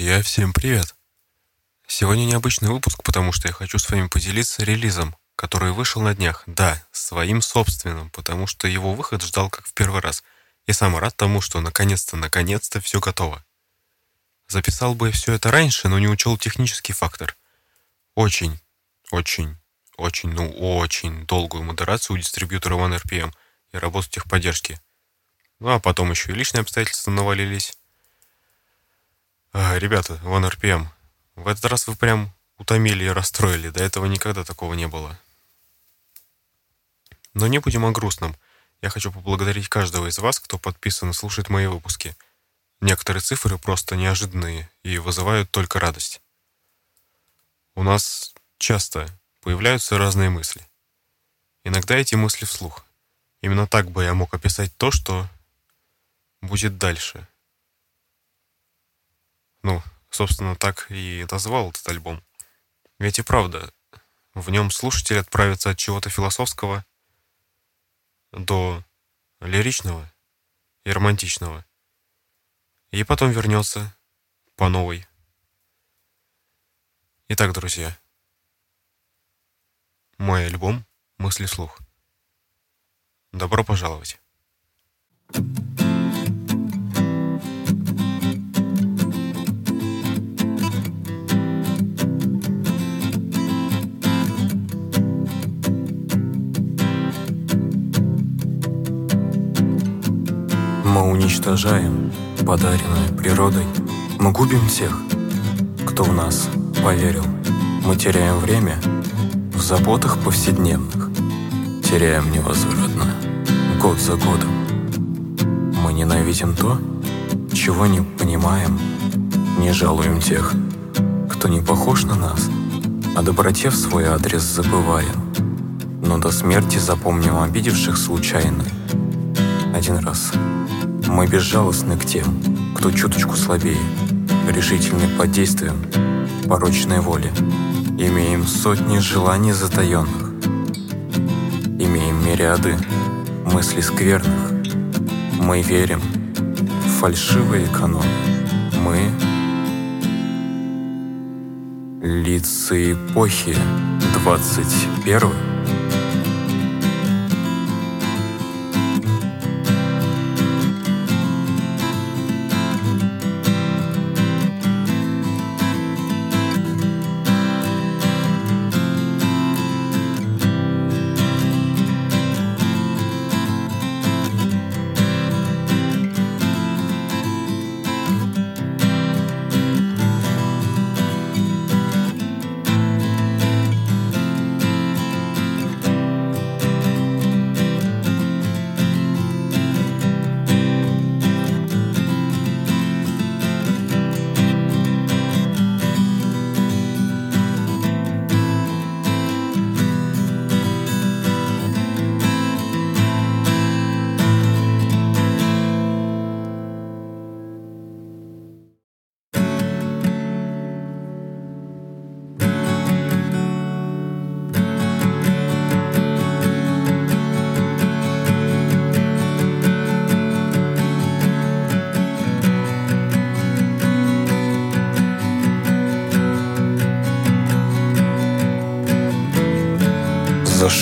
Друзья, всем привет! Сегодня необычный выпуск, потому что я хочу с вами поделиться релизом, который вышел на днях. Да, своим собственным, потому что его выход ждал как в первый раз. И сам рад тому, что наконец-то, наконец-то все готово. Записал бы все это раньше, но не учел технический фактор. Очень, очень, очень, ну очень долгую модерацию у дистрибьютора OneRPM и работу техподдержки. Ну а потом еще и личные обстоятельства навалились. А, ребята, OneRPM, в этот раз вы прям утомили и расстроили. До этого никогда такого не было. Но не будем о грустном. Я хочу поблагодарить каждого из вас, кто подписан и слушает мои выпуски. Некоторые цифры просто неожиданные и вызывают только радость. У нас часто появляются разные мысли. Иногда эти мысли вслух. Именно так бы я мог описать то, что будет дальше. Ну, собственно, так и назвал этот альбом. Ведь и правда, в нем слушатель отправится от чего-то философского до лиричного и романтичного. И потом вернется по новой. Итак, друзья, мой альбом «Мысли слух». Добро пожаловать! Уничтожаем подаренное природой. Мы губим тех, кто в нас поверил. Мы теряем время в заботах повседневных. Теряем невозвратно, год за годом. Мы ненавидим то, чего не понимаем. Не жалуем тех, кто не похож на нас. О доброте в свой адрес забываем. Но до смерти запомним обидевших случайно. Один раз мы безжалостны к тем, кто чуточку слабее, решительны под действием порочной воли. Имеем сотни желаний затаенных, имеем мириады мыслей скверных. Мы верим в фальшивые каноны, Мы лица эпохи 21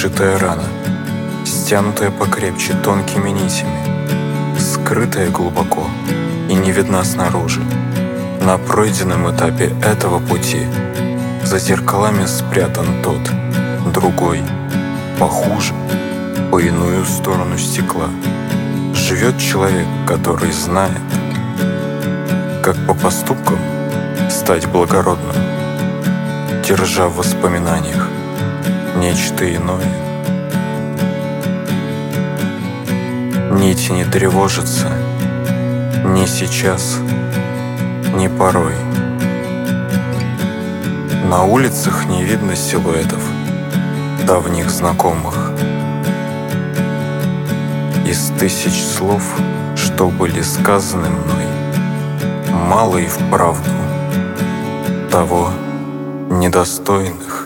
Зашитая рана, стянутая покрепче тонкими нитями, скрытая глубоко и не видна снаружи. На пройденном этапе этого пути за зеркалами спрятан тот, другой, похуже, по иную сторону стекла. Живет человек, который знает, как по поступкам стать благородным, держа в воспоминаниях нечто иное. Нити не тревожатся ни сейчас, ни порой. На улицах не видно силуэтов давних знакомых. Из тысяч слов, что были сказаны мной, мало и вправду того недостойных.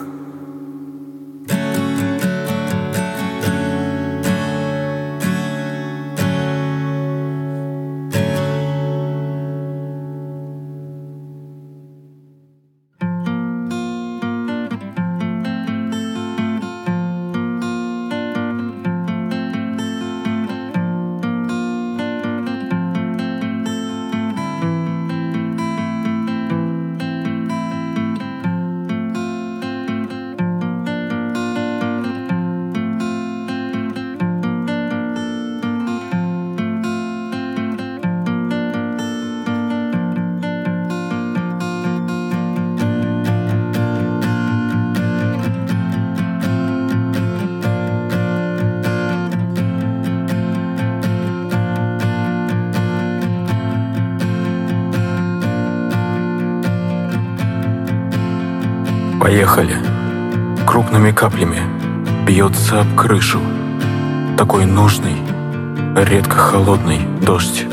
Поехали. Крупными каплями бьется об крышу. Такой нужный, редко холодный дождь.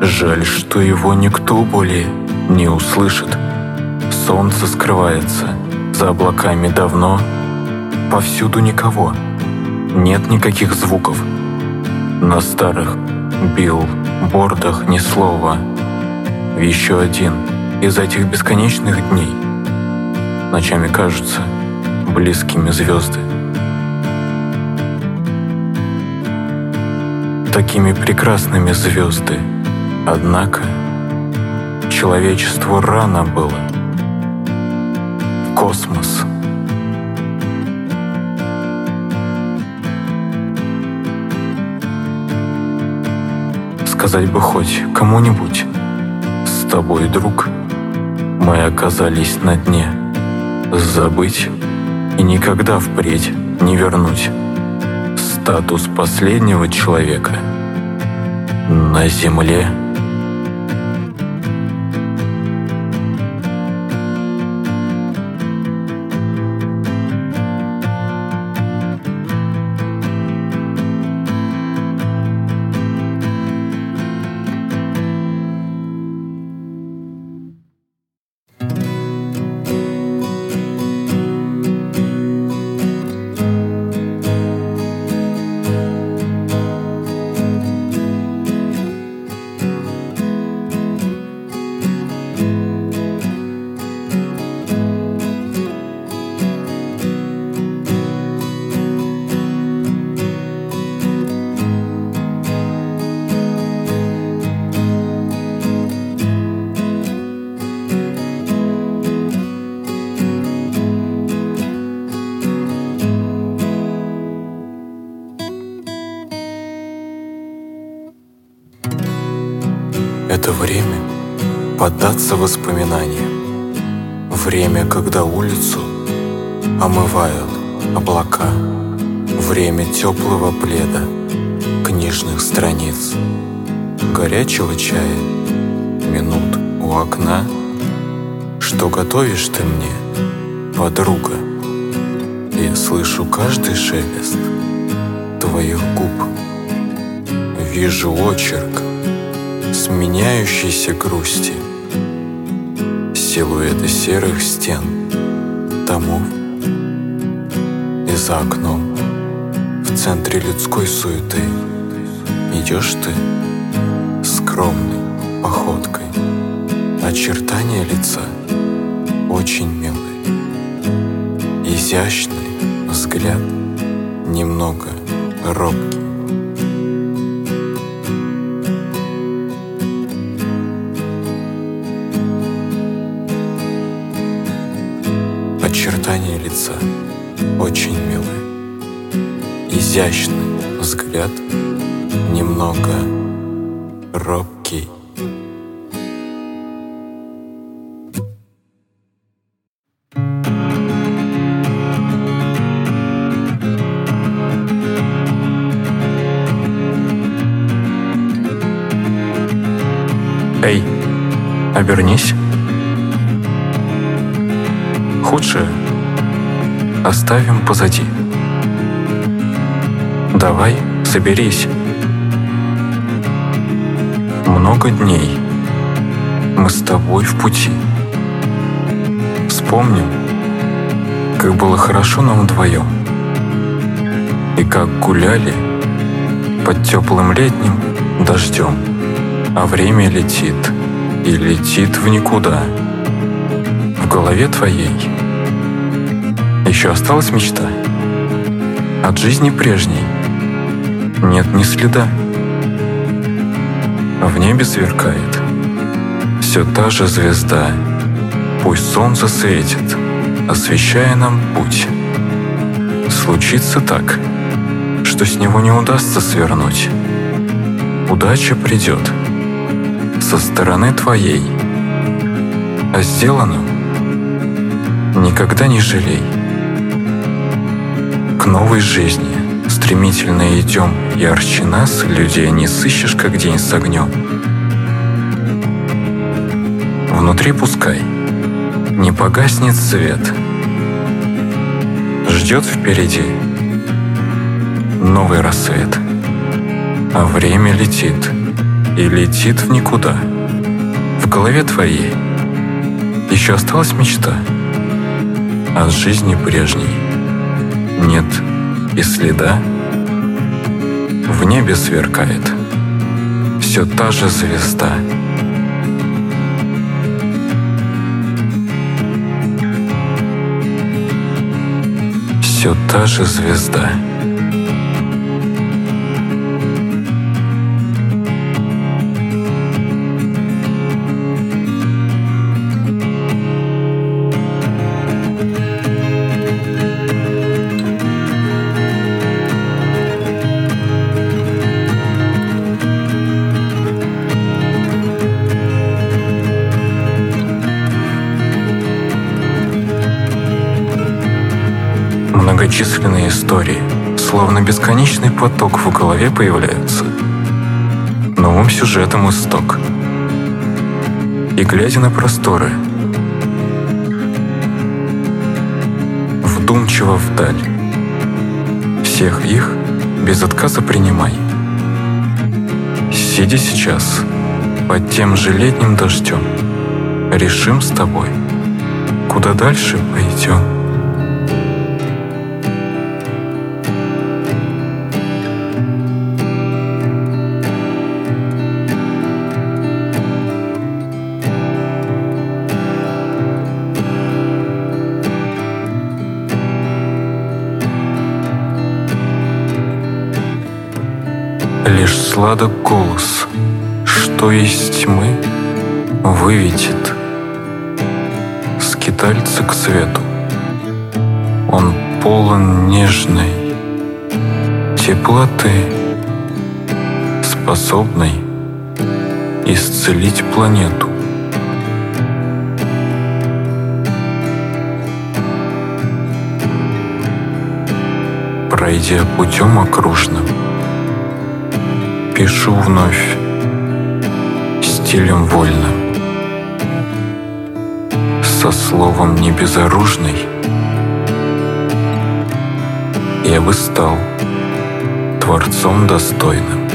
Жаль, что его никто более не услышит. Солнце скрывается за облаками давно. Повсюду никого. Нет никаких звуков. На старых билбордах ни слова. Еще один из этих бесконечных дней. Ночами кажутся близкими звезды. Такими прекрасными звезды. Однако человечеству рано было. Космос. Сказать бы хоть кому-нибудь, с тобой, друг, мы оказались на дне. Забыть и никогда впредь не вернуть статус последнего человека на Земле – поддаться воспоминаниям. Время, когда улицу омывают облака. Время теплого пледа, книжных страниц, горячего чая, минут у окна. Что готовишь ты мне, подруга? Я слышу каждый шелест твоих губ. Вижу очерк сменяющейся грусти, силуэты серых стен, домов и за окном в центре людской суеты идешь ты скромной походкой, очертания лица очень милые, изящный взгляд немного робкий. Очертания лица очень милые. Изящный взгляд, немного робкий. Эй, обернись. Худшее оставим позади. Давай, соберись. Много дней мы с тобой в пути. Вспомним, как было хорошо нам вдвоем. И как гуляли под теплым летним дождем. А время летит и летит в никуда. В голове твоей еще осталась мечта. От жизни прежней нет ни следа. В небе сверкает все та же звезда. Пусть солнце светит, освещая нам путь. Случится так, что с него не удастся свернуть. Удача придет со стороны твоей, а сделанным никогда не жалей к новой жизни. Стремительно идем, ярче нас людей не сыщешь, как день с огнем. Внутри пускай не погаснет свет, ждет впереди новый рассвет. А время летит, и летит в никуда. В голове твоей еще осталась мечта от жизни прежней. И следа. В небе сверкает все та же звезда — все та же звезда. Многочисленные истории, словно бесконечный поток в голове появляются. Новым сюжетом исток. И глядя на просторы, вдумчиво вдаль, всех их без отказа принимай. Сидя сейчас под тем же летним дождем, решим с тобой, куда дальше пойдем. Сладок голос, что есть тьмы, выведет скитальца к свету. Он полон нежной теплоты, способной исцелить планету. Пройдя путем окружным, Пишу вновь стилем вольным, со словом небезоружный. Я бы стал творцом достойным.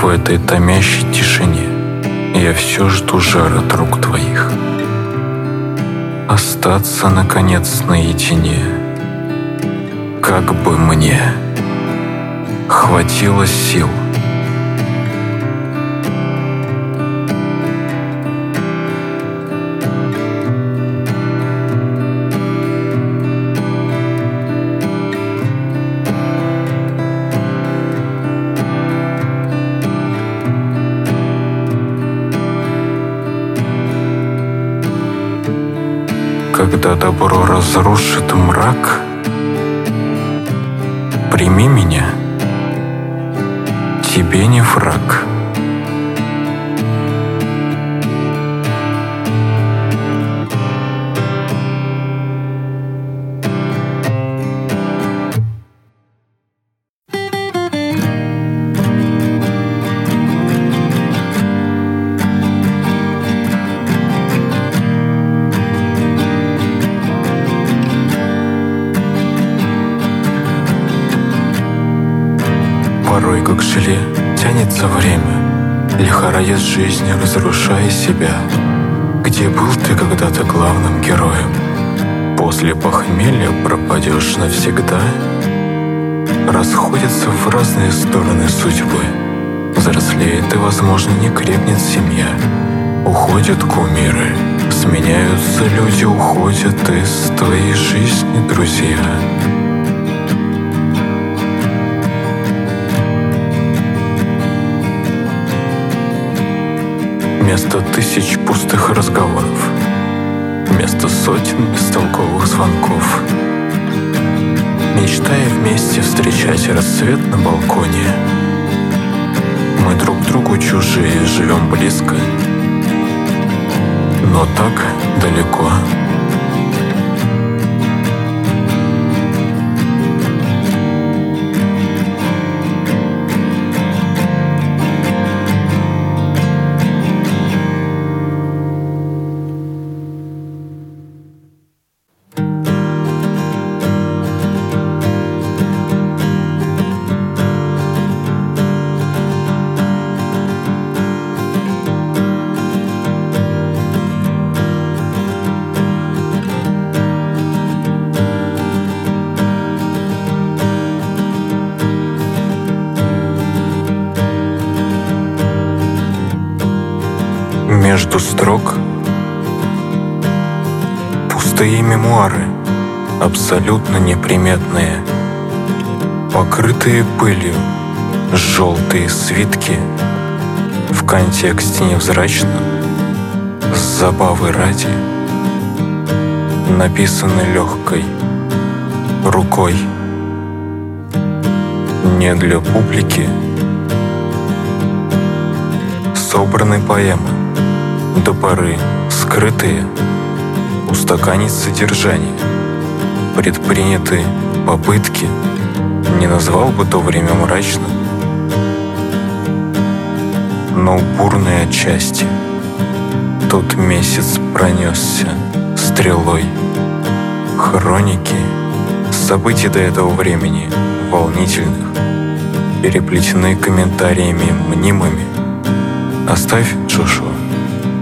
В этой томящей тишине я все жду жара рук твоих остаться, наконец, наедине. Как бы мне хватило сил когда добро разрушит мрак, прими меня, тебе не враг. Жизнь, разрушая себя. Где был ты когда-то главным героем? После похмелья пропадешь навсегда? Расходятся в разные стороны судьбы. Взрослеет и, возможно, не крепнет семья. Уходят кумиры, сменяются люди, уходят из твоей жизни друзья. Вместо тысяч пустых разговоров. Вместо сотен бестолковых звонков. Мечтая вместе встречать рассвет на балконе. Мы друг другу чужие, живем близко. Но так далеко абсолютно неприметные, покрытые пылью, желтые свитки. В контексте невзрачном, с забавы ради, написаны легкой рукой. Не для публики. Собраны поэмы до поры скрытые, устаканить содержание, предприняты попытки, не назвал бы то время мрачным, но бурной отчасти. Тот месяц пронесся стрелой. Хроники событий до этого времени, волнительных, переплетены комментариями мнимыми. Оставь, Джошуа,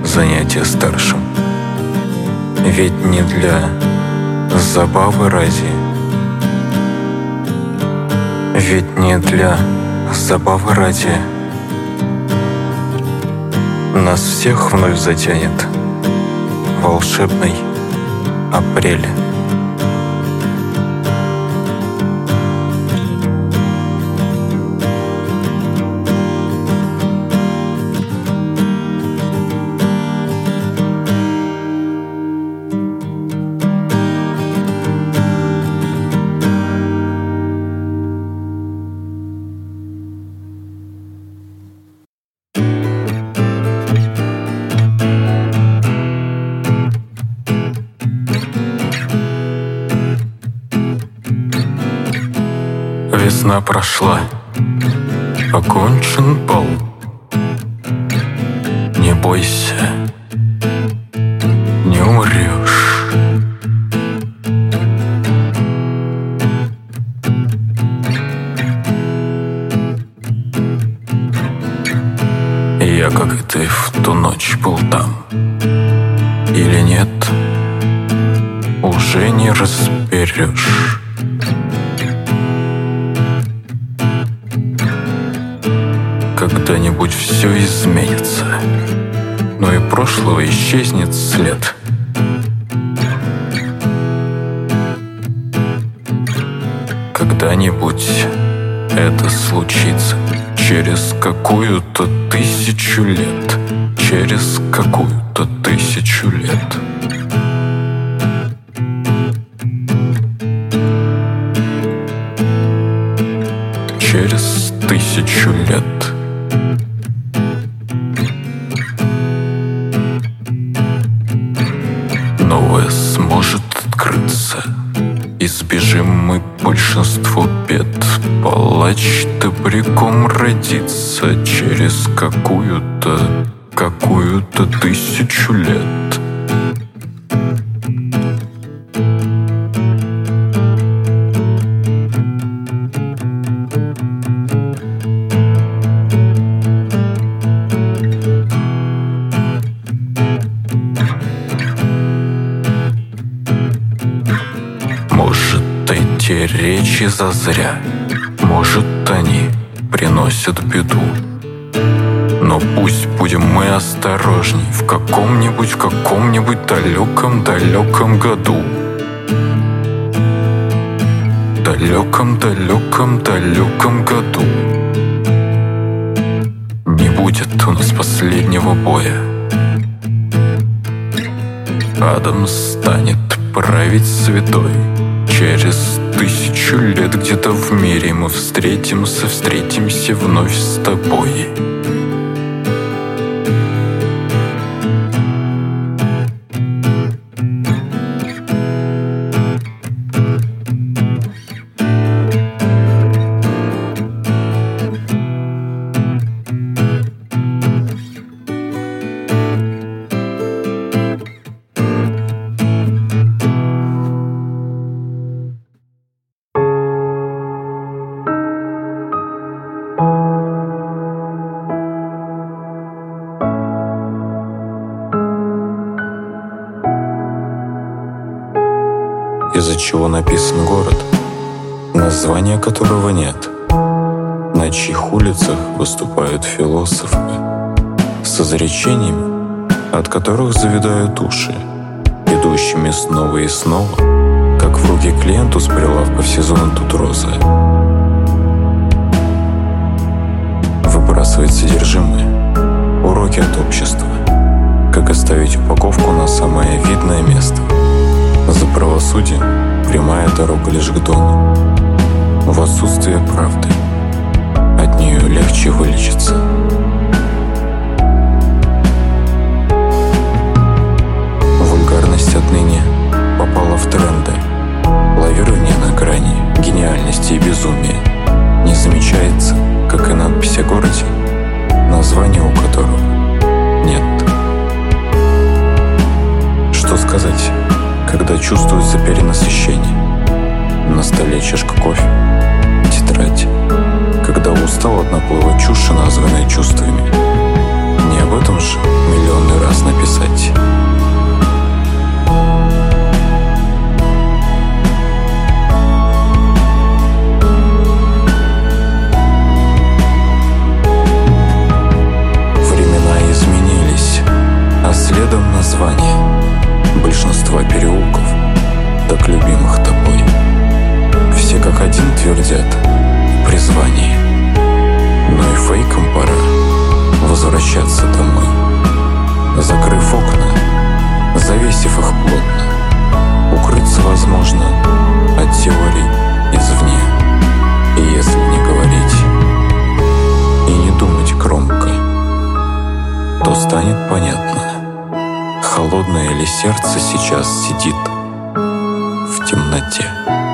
занятие старшим. Ведь не для забавы ради. Ведь не для забавы ради нас всех вновь затянет волшебный апрель. Весна прошла, окончен бал. Не бойся, не умрешь. Я, как и ты, в ту ночь был там. Или нет, уже не разберешь. Прошлого исчезнет след. Когда-нибудь это случится через какую-то тысячу лет, через какую-то тысячу лет. Через тысячу лет. Избежим мы большинство бед. Палач добряком родится через какую-то, какую-то тысячу лет. Зазря, может, они приносят беду. Но пусть будем мы осторожней в каком-нибудь, каком-нибудь далеком-далеком году. Далеком-далеком-далеком году. Не будет у нас последнего боя. Адам станет править святой. Через тысячу лет где-то в мире мы встретимся, встретимся вновь с тобой. Чего написан город, названия которого нет, на чьих улицах выступают философы с изречениями, от которых завидают уши, идущими снова и снова, как в руки клиенту с прилавка все тут розы. Выбрасывать содержимое, уроки от общества, как оставить упаковку на самое видное место. За правосудием прямая дорога лишь к дону. В отсутствие правды от нее легче вылечиться. Сейчас сидит в темноте.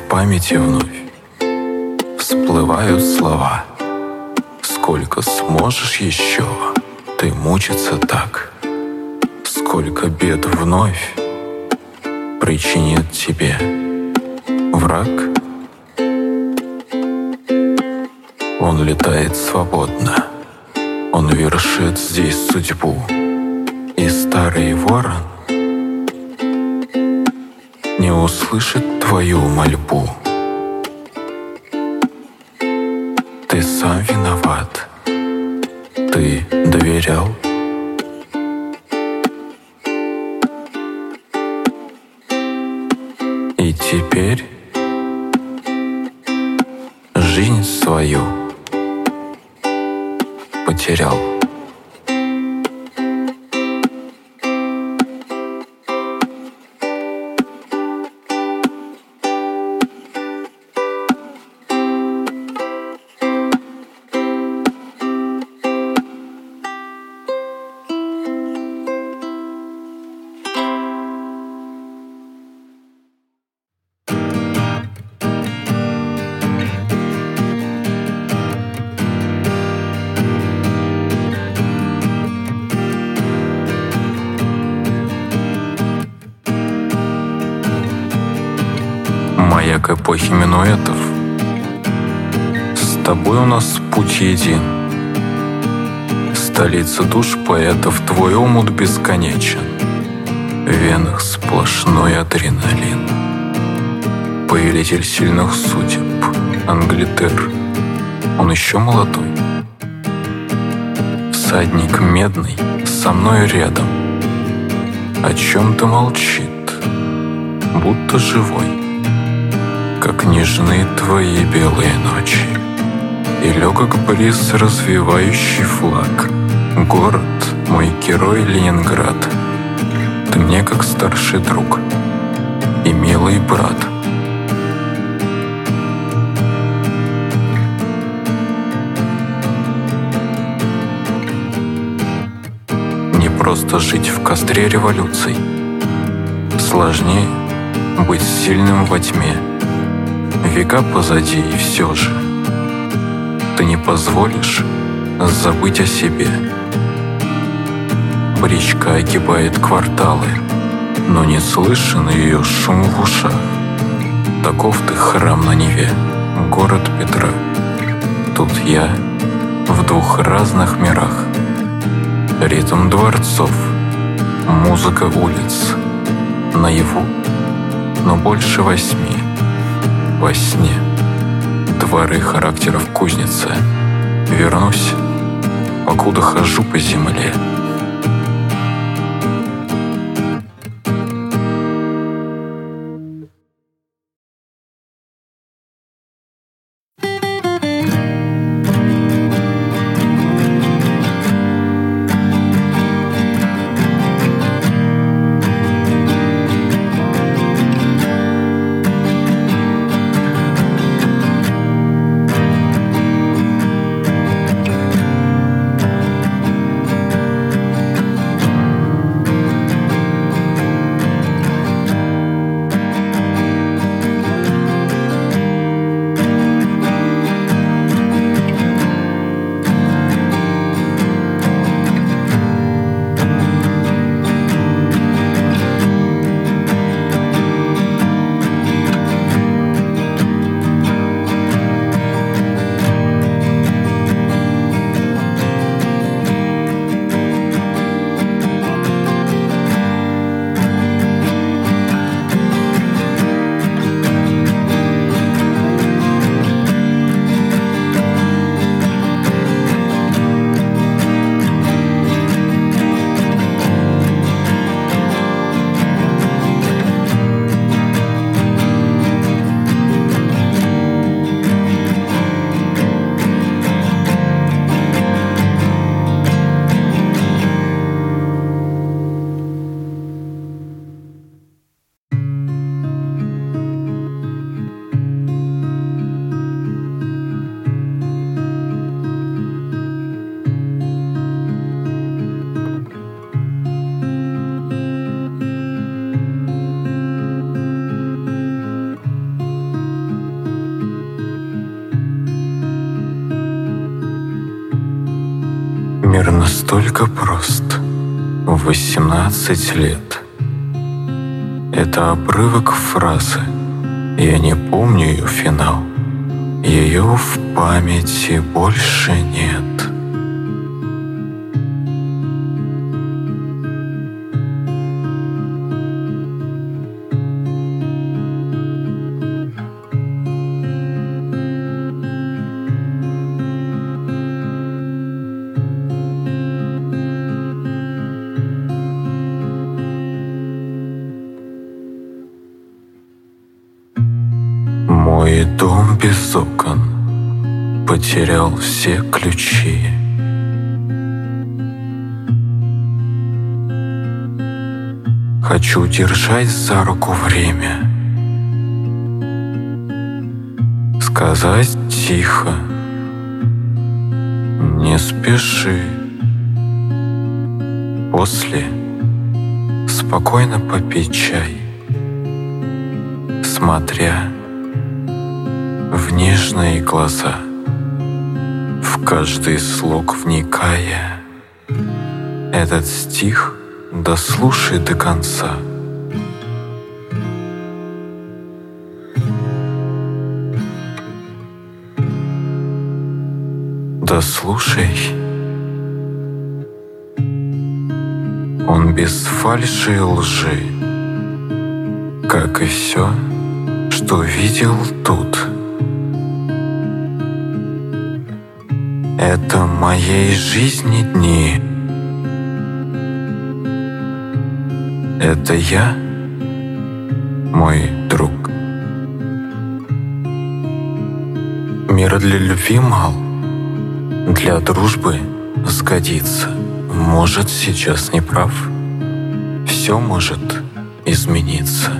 В памяти вновь всплывают слова. Сколько сможешь еще ты мучиться так, сколько бед вновь причинит тебе враг. Он летает свободно, он вершит здесь судьбу. И старый ворон не услышит твою мольбу. Ты сам виноват, ты доверял. И теперь жизнь свою потерял. Эпохи минуэтов. С тобой у нас путь един. Столица душ поэтов, твой омут бесконечен. В венах сплошной адреналин. Повелитель сильных судеб, Англитер. Он еще молодой. Всадник медный, со мной рядом, о чем-то молчит, будто живой, как нежны твои белые ночи. И легок бриз развивающий флаг. Город, мой герой Ленинград. Ты мне как старший друг и милый брат. Не просто жить в костре революций. Сложнее быть сильным во тьме. Века позади и все же. Ты не позволишь забыть о себе. Бричка огибает кварталы, но не слышен ее шум в ушах. Таков ты храм на Неве, город Петра. Тут я в двух разных мирах. Ритм дворцов, музыка улиц, наяву, но больше восьми. Во сне дворы характеров кузница. Вернусь, покуда хожу по земле. 18 лет. Это обрывок фразы. Я не помню ее финал. Ее в памяти больше нет. Потерял все ключи. Хочу держать за руку время, сказать тихо, не спеши. После спокойно попить чай, смотря в нежные глаза, каждый слог вникая. Этот стих дослушай до конца. Дослушай. Он без фальши и лжи, как и все, что видел тут. Моей жизни дни, Это я, мой друг. Мира для любви мал, для дружбы сгодится. Может, сейчас не прав. Все может измениться.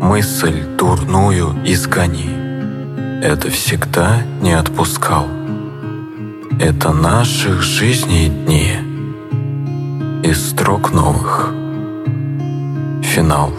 Мысль дурную изгони. Это всегда не отпускал. Это наших жизней дни. Из строк новых. Финал.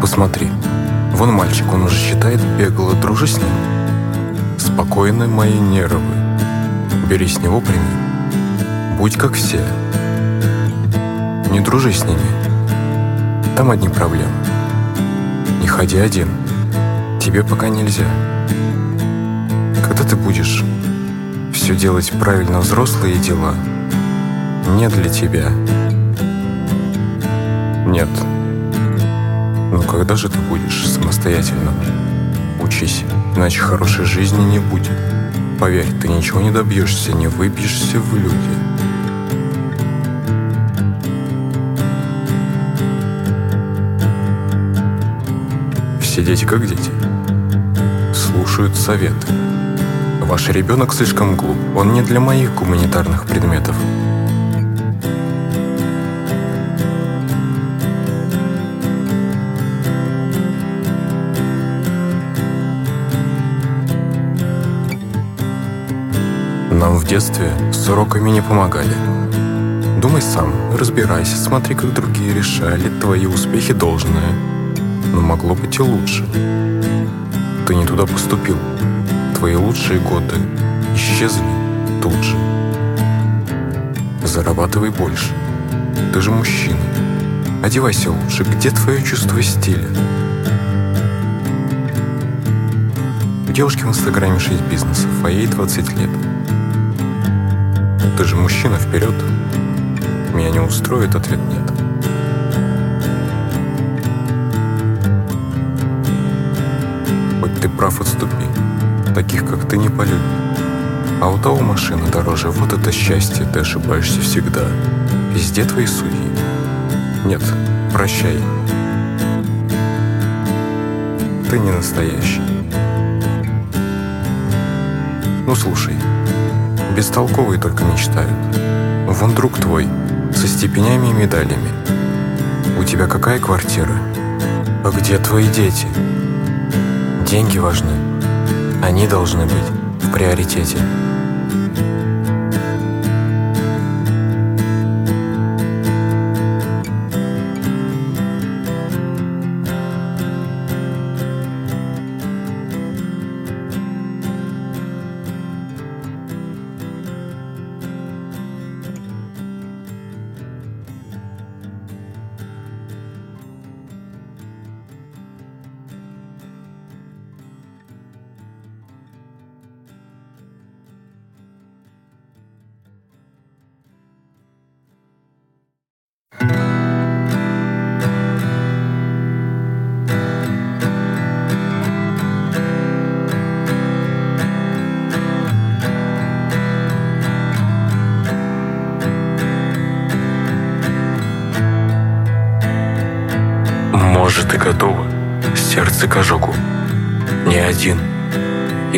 Посмотри, вон мальчик, он уже считает бегло, дружи с ним. Спокойны мои нервы. Бери с него пример. Будь как все. Не дружи с ними. Там одни проблемы. Не ходи один. Тебе пока нельзя. Когда ты будешь все делать правильно взрослые дела, не для тебя. Нет. Когда же ты будешь самостоятельным? Учись, иначе хорошей жизни не будет. Поверь, ты ничего не добьешься, не выбьешься в люди. Все дети как дети. Слушают советы. Ваш ребенок слишком глуп. Он не для моих гуманитарных предметов. Нам в детстве с уроками не помогали. Думай сам, разбирайся, смотри, как другие решали. Твои успехи должные. Но могло быть и лучше. Ты не туда поступил. Твои лучшие годы исчезли тут же. Зарабатывай больше. Ты же мужчина. Одевайся лучше. Где твое чувство стиля? У девушки в Инстаграме 6 бизнесов, а ей 20 лет. Ты же мужчина, вперед. Меня не устроит, ответ нет. Хоть ты прав, отступи. Таких, как ты, не полюбят. А у того машина дороже. Вот это счастье, ты ошибаешься всегда. Везде твои судьи. Нет, прощай. Ты не настоящий. Ну слушай, бестолковые только мечтают. Вон друг твой, со степенями и медалями. У тебя какая квартира? А где твои дети? Деньги важны. Они должны быть в приоритете.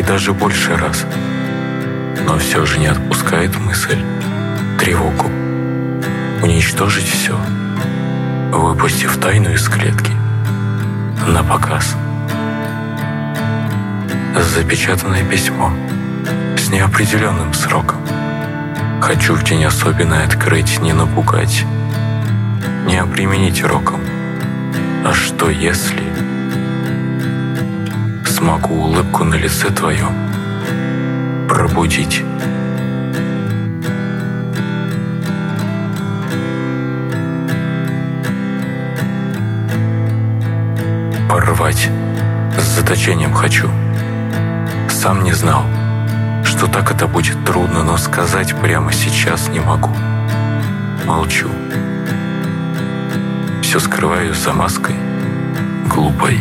И даже больше раз. Но все же не отпускает мысль, тревогу. Уничтожить все, выпустив тайну из клетки. На показ. Запечатанное письмо с неопределенным сроком. Хочу в день особенный открыть, не напугать, не обременить роком. А что если смогу улыбку на лице твоем пробудить? Порвать с заточением хочу. Сам не знал, что так это будет трудно, но сказать прямо сейчас не могу. Молчу. Все скрываю за маской глупой.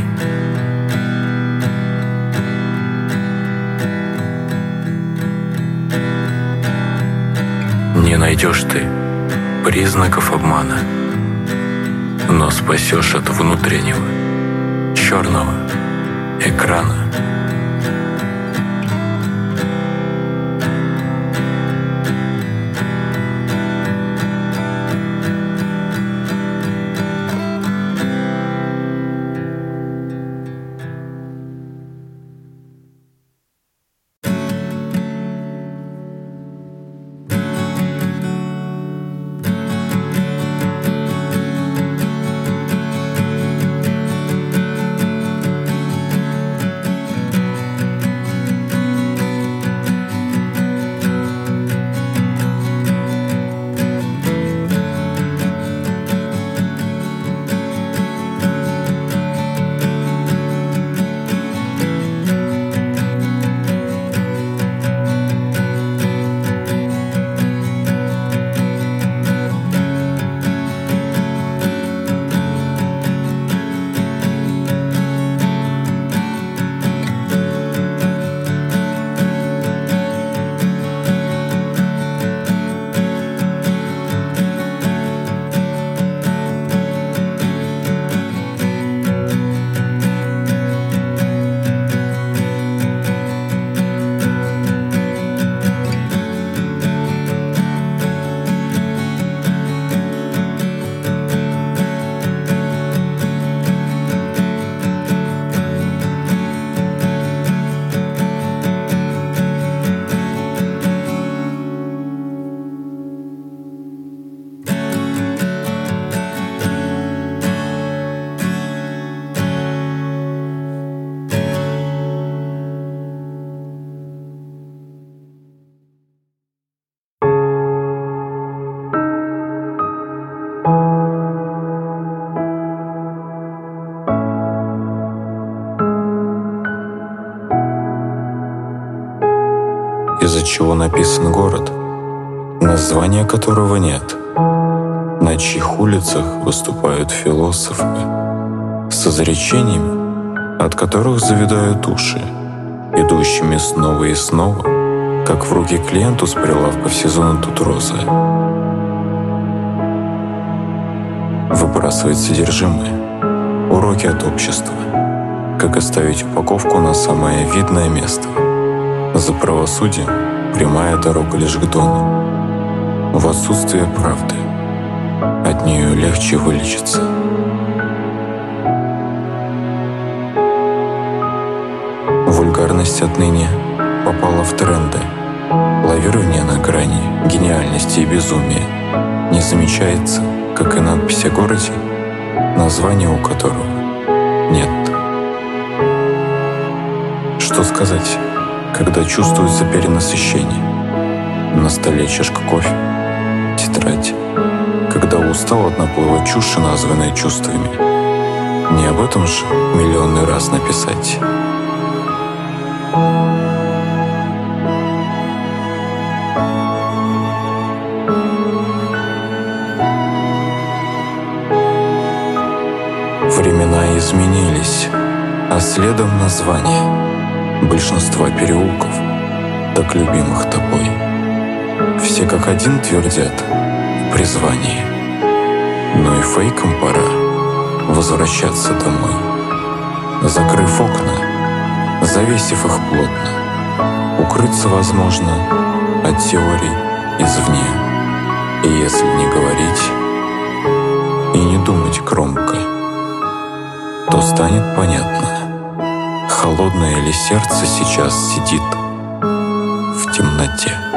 Не найдешь ты признаков обмана, но спасешь от внутреннего черного экрана. Из-за чего написан город, названия которого нет, на чьих улицах выступают философы с изречениями, от которых завидают уши, идущими снова и снова, как в руки клиенту с прилавка в сезон тут розы. Выбрасывать содержимое, уроки от общества, как оставить упаковку на самое видное место — за правосудием прямая дорога лишь к дону. В отсутствие правды от нее легче вылечиться. Вульгарность отныне попала в тренды. Лавирование на грани гениальности и безумия не замечается, как и надпись о городе, название у которого нет. Что сказать? Когда чувствуется перенасыщение. На столе чашка кофе, тетрадь. Когда устал от наплыва чуши, названной чувствами. Не об этом же миллионный раз написать. Времена изменились, а следом название — большинства переулков, так любимых тобой. Все как один твердят призвание, но и фейкам пора возвращаться домой. Закрыв окна, завесив их плотно, укрыться возможно от теорий извне. И если не говорить и не думать громко, то станет понятно, холодное ли сердце сейчас сидит в темноте.